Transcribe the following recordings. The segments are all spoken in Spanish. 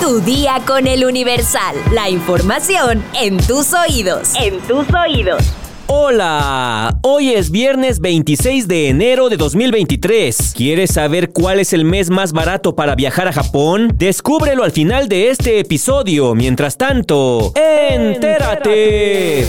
Tu día con el Universal. La información en tus oídos. En tus oídos. Hola, hoy es viernes 26 de enero de 2023. ¿Quieres saber cuál es el mes más barato para viajar a Japón? Descúbrelo al final de este episodio. Mientras tanto, entérate.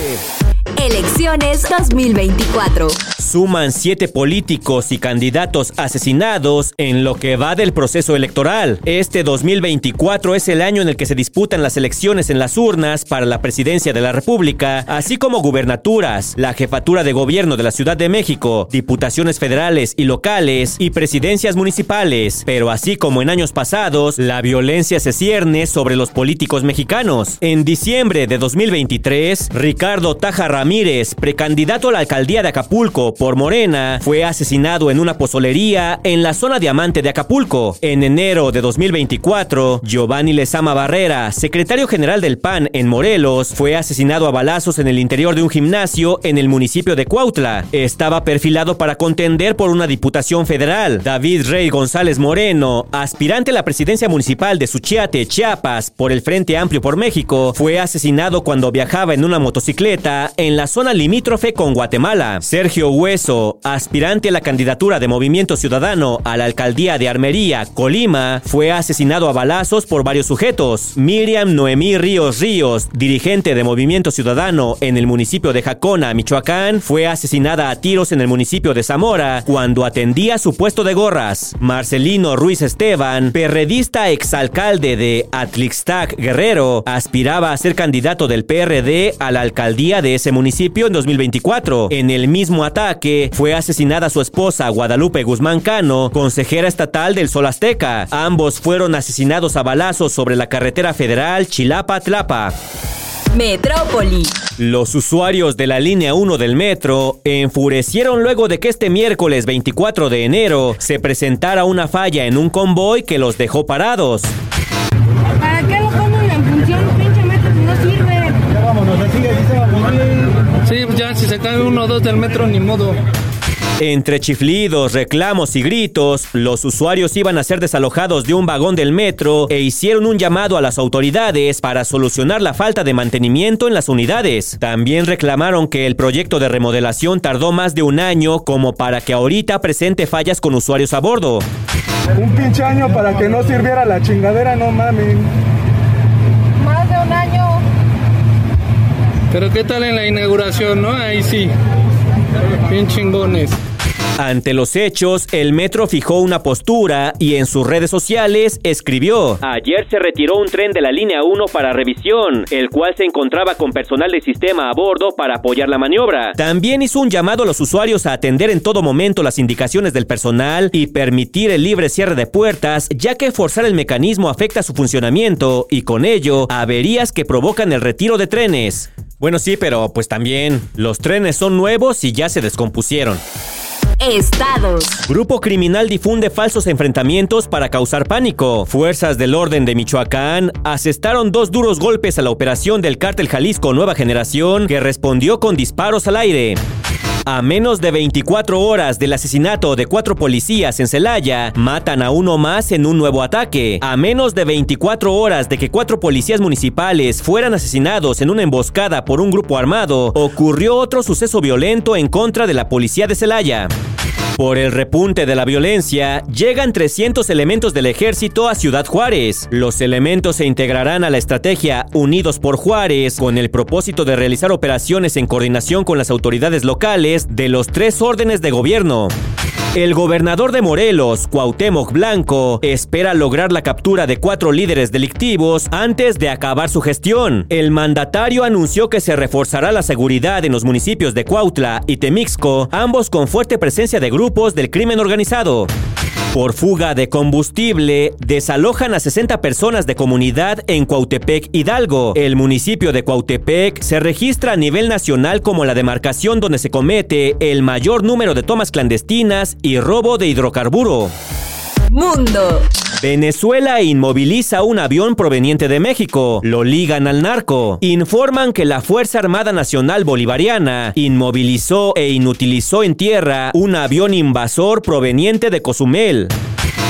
Elecciones 2024. Suman siete políticos y candidatos asesinados en lo que va del proceso electoral. Este 2024 es el año en el que se disputan las elecciones en las urnas para la presidencia de la República, así como gubernaturas, la jefatura de gobierno de la Ciudad de México, diputaciones federales y locales y presidencias municipales. Pero así como en años pasados, la violencia se cierne sobre los políticos mexicanos. En diciembre de 2023, Ricardo Taja Ramírez, precandidato a la alcaldía de Acapulco por Morena, fue asesinado en una pozolería en la zona diamante de Acapulco. En enero de 2024, Giovanni Lezama Barrera, secretario general del PAN en Morelos, fue asesinado a balazos en el interior de un gimnasio en el municipio de Cuautla. Estaba perfilado para contender por una diputación federal. David Rey González Moreno, aspirante a la presidencia municipal de Suchiate, Chiapas, por el Frente Amplio por México, fue asesinado cuando viajaba en una motocicleta en la zona limítrofe con Guatemala. Sergio Hueso, aspirante a la candidatura de Movimiento Ciudadano a la alcaldía de Armería, Colima, fue asesinado a balazos por varios sujetos. Miriam Noemí Ríos Ríos, dirigente de Movimiento Ciudadano en el municipio de Jacona, Michoacán, fue asesinada a tiros en el municipio de Zamora cuando atendía su puesto de gorras. Marcelino Ruiz Esteban, perredista exalcalde de Atlixtac Guerrero, aspiraba a ser candidato del PRD a la alcaldía de ese municipio en 2024. En el mismo ataque fue asesinada su esposa Guadalupe Guzmán Cano, consejera estatal del Sol Azteca. Ambos fueron asesinados a balazos sobre la carretera federal Chilapa-Tlapa. Metrópoli. Los usuarios de la línea 1 del metro enfurecieron luego de que este miércoles 24 de enero se presentara una falla en un convoy que los dejó parados. ¿Para qué lo ponen en función? Pinche metro si no sirve. Ya vámonos, así, así se va a morir. Sí, pues ya si se cae uno o dos del metro, ni modo. Entre chiflidos, reclamos y gritos, los usuarios iban a ser desalojados de un vagón del metro e hicieron un llamado a las autoridades para solucionar la falta de mantenimiento en las unidades. También reclamaron que el proyecto de remodelación tardó más de un año como para que ahorita presente fallas con usuarios a bordo. Un pinche año para que no sirviera la chingadera, no mamen. Más de un año. Pero qué tal en la inauguración, ¿no? Ahí sí. Bien chingones. Ante los hechos, el metro fijó una postura y en sus redes sociales escribió: Ayer se retiró un tren de la línea 1 para revisión, el cual se encontraba con personal de sistema a bordo para apoyar la maniobra. También hizo un llamado a los usuarios a atender en todo momento las indicaciones del personal y permitir el libre cierre de puertas, ya que forzar el mecanismo afecta su funcionamiento y con ello averías que provocan el retiro de trenes. Bueno, sí, pero pues también los trenes son nuevos y ya se descompusieron. Estados. Grupo criminal difunde falsos enfrentamientos para causar pánico. Fuerzas del orden de Michoacán asestaron dos duros golpes a la operación del cártel Jalisco Nueva Generación que respondió con disparos al aire. A menos de 24 horas del asesinato de cuatro policías en Celaya, matan a uno más en un nuevo ataque. A menos de 24 horas de que cuatro policías municipales fueran asesinados en una emboscada por un grupo armado, ocurrió otro suceso violento en contra de la policía de Celaya. Por el repunte de la violencia, llegan 300 elementos del ejército a Ciudad Juárez. Los elementos se integrarán a la estrategia Unidos por Juárez con el propósito de realizar operaciones en coordinación con las autoridades locales de los tres órdenes de gobierno. El gobernador de Morelos, Cuauhtémoc Blanco, espera lograr la captura de cuatro líderes delictivos antes de acabar su gestión. El mandatario anunció que se reforzará la seguridad en los municipios de Cuautla y Temixco, ambos con fuerte presencia de grupos del crimen organizado. Por fuga de combustible, desalojan a 60 personas de comunidad en Cuautepec, Hidalgo. El municipio de Cuautepec se registra a nivel nacional como la demarcación donde se comete el mayor número de tomas clandestinas y robo de hidrocarburo. Mundo. Venezuela inmoviliza un avión proveniente de México. Lo ligan al narco. Informan que la Fuerza Armada Nacional Bolivariana inmovilizó e inutilizó en tierra un avión invasor proveniente de Cozumel.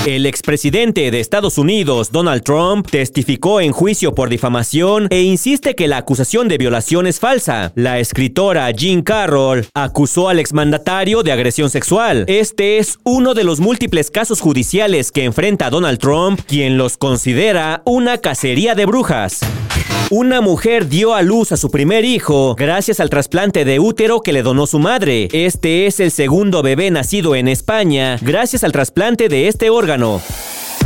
El expresidente de Estados Unidos, Donald Trump, testificó en juicio por difamación e insiste que la acusación de violación es falsa. La escritora Jean Carroll acusó al exmandatario de agresión sexual. Este es uno de los múltiples casos judiciales que enfrenta Donald Trump, quien los considera una cacería de brujas. Una mujer dio a luz a su primer hijo gracias al trasplante de útero que le donó su madre. Este es el segundo bebé nacido en España gracias al trasplante de este órgano.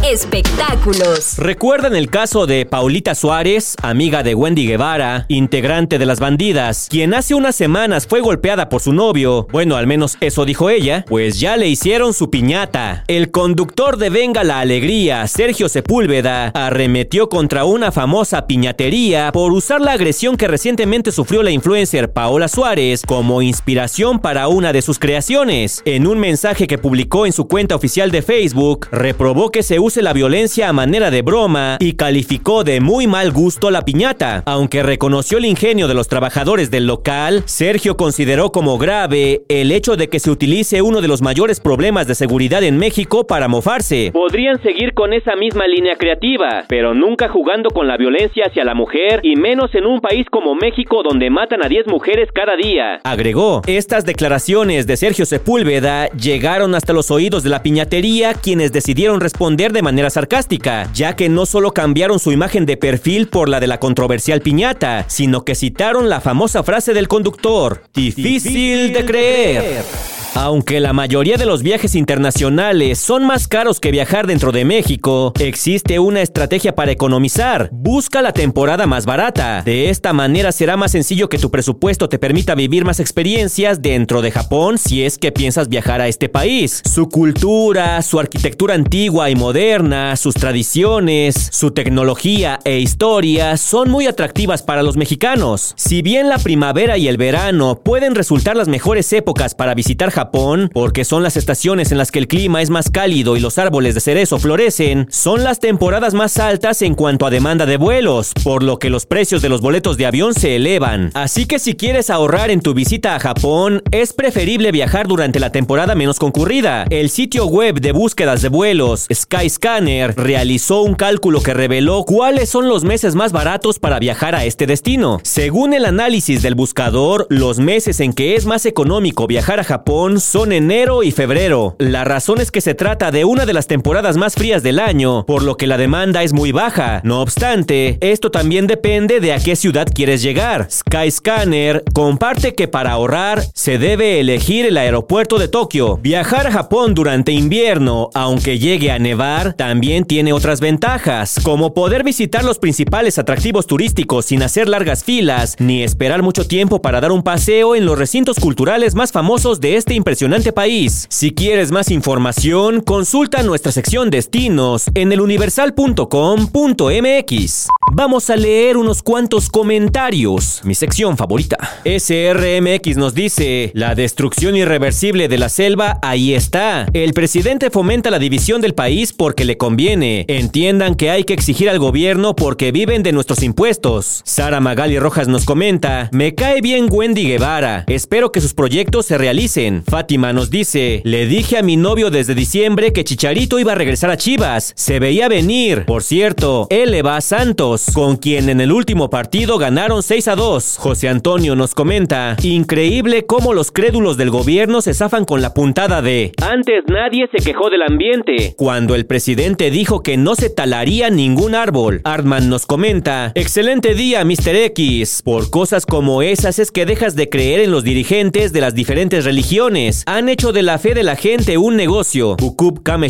Espectáculos. ¿Recuerdan el caso de Paulita Suárez, amiga de Wendy Guevara, integrante de las bandidas, quien hace unas semanas fue golpeada por su novio? Bueno, al menos eso dijo ella, pues ya le hicieron su piñata. El conductor de Venga la Alegría, Sergio Sepúlveda, arremetió contra una famosa piñatería por usar la agresión que recientemente sufrió la influencer Paola Suárez como inspiración para una de sus creaciones. En un mensaje que publicó en su cuenta oficial de Facebook, reprobó que se la violencia a manera de broma y calificó de muy mal gusto la piñata. Aunque reconoció el ingenio de los trabajadores del local, Sergio consideró como grave el hecho de que se utilice uno de los mayores problemas de seguridad en México para mofarse. Podrían seguir con esa misma línea creativa, pero nunca jugando con la violencia hacia la mujer y menos en un país como México donde matan a 10 mujeres cada día. Agregó, estas declaraciones de Sergio Sepúlveda llegaron hasta los oídos de la piñatería quienes decidieron responder de manera sarcástica, ya que no solo cambiaron su imagen de perfil por la de la controversial piñata, sino que citaron la famosa frase del conductor, difícil de creer. Aunque la mayoría de los viajes internacionales son más caros que viajar dentro de México, existe una estrategia para economizar. Busca la temporada más barata. De esta manera será más sencillo que tu presupuesto te permita vivir más experiencias dentro de Japón si es que piensas viajar a este país. Su cultura, su arquitectura antigua y moderna, sus tradiciones, su tecnología e historia son muy atractivas para los mexicanos. Si bien la primavera y el verano pueden resultar las mejores épocas para visitar Japón, porque son las estaciones en las que el clima es más cálido y los árboles de cerezo florecen, son las temporadas más altas en cuanto a demanda de vuelos, por lo que los precios de los boletos de avión se elevan. Así que si quieres ahorrar en tu visita a Japón, es preferible viajar durante la temporada menos concurrida. El sitio web de búsquedas de vuelos Skyscanner realizó un cálculo que reveló cuáles son los meses más baratos para viajar a este destino. Según el análisis del buscador, los meses en que es más económico viajar a Japón son enero y febrero. La razón es que se trata de una de las temporadas más frías del año, por lo que la demanda es muy baja. No obstante, esto también depende de a qué ciudad quieres llegar. Skyscanner comparte que para ahorrar se debe elegir el aeropuerto de Tokio. Viajar a Japón durante invierno, aunque llegue a nevar, también tiene otras ventajas, como poder visitar los principales atractivos turísticos sin hacer largas filas, ni esperar mucho tiempo para dar un paseo en los recintos culturales más famosos de este impresionante país. Si quieres más información, consulta nuestra sección destinos en eluniversal.com.mx. Vamos a leer unos cuantos comentarios, mi sección favorita. SRMX nos dice, la destrucción irreversible de la selva ahí está. El presidente fomenta la división del país porque le conviene. Entiendan que hay que exigir al gobierno porque viven de nuestros impuestos. Sara Magali Rojas nos comenta, me cae bien Wendy Guevara, espero que sus proyectos se realicen. Fátima nos dice, le dije a mi novio desde diciembre que Chicharito iba a regresar a Chivas. Se veía venir. Por cierto, él le va a Santos, con quien en el último partido ganaron 6 a 2. José Antonio nos comenta, increíble cómo los crédulos del gobierno se zafan con la puntada de, antes nadie se quejó del ambiente, cuando el presidente dijo que no se talaría ningún árbol. Artman nos comenta, excelente día, Mr. X. Por cosas como esas es que dejas de creer en los dirigentes de las diferentes religiones han hecho de la fe de la gente un negocio. Ukub Kame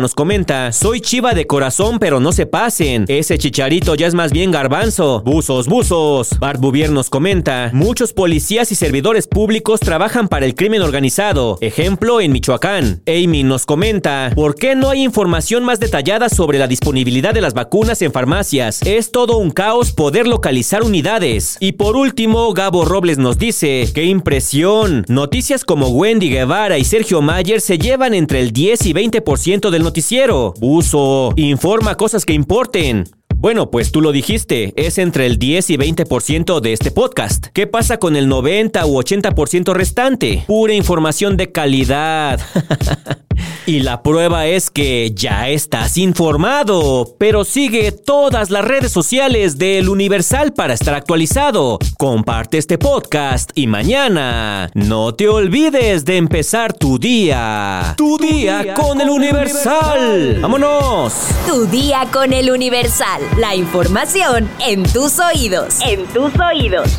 nos comenta, soy chiva de corazón pero no se pasen. Ese chicharito ya es más bien garbanzo. Buzos, buzos. Bart Bouvier nos comenta, muchos policías y servidores públicos trabajan para el crimen organizado. Ejemplo en Michoacán. Amy nos comenta, ¿por qué no hay información más detallada sobre la disponibilidad de las vacunas en farmacias? Es todo un caos poder localizar unidades. Y por último, Gabo Robles nos dice, qué impresión. Noticias como Wendy Guevara y Sergio Mayer se llevan entre el 10 y 20% del noticiero. Buzo, informa cosas que importen. Bueno, pues tú lo dijiste, es entre el 10 y 20% de este podcast. ¿Qué pasa con el 90 u 80% restante? Pura información de calidad. Y la prueba es que ya estás informado, pero sigue todas las redes sociales del Universal para estar actualizado. Comparte este podcast y mañana no te olvides de empezar tu día. Tu, día, con, el Universal. ¡Vámonos! Tu día con el Universal. La información en tus oídos. En tus oídos.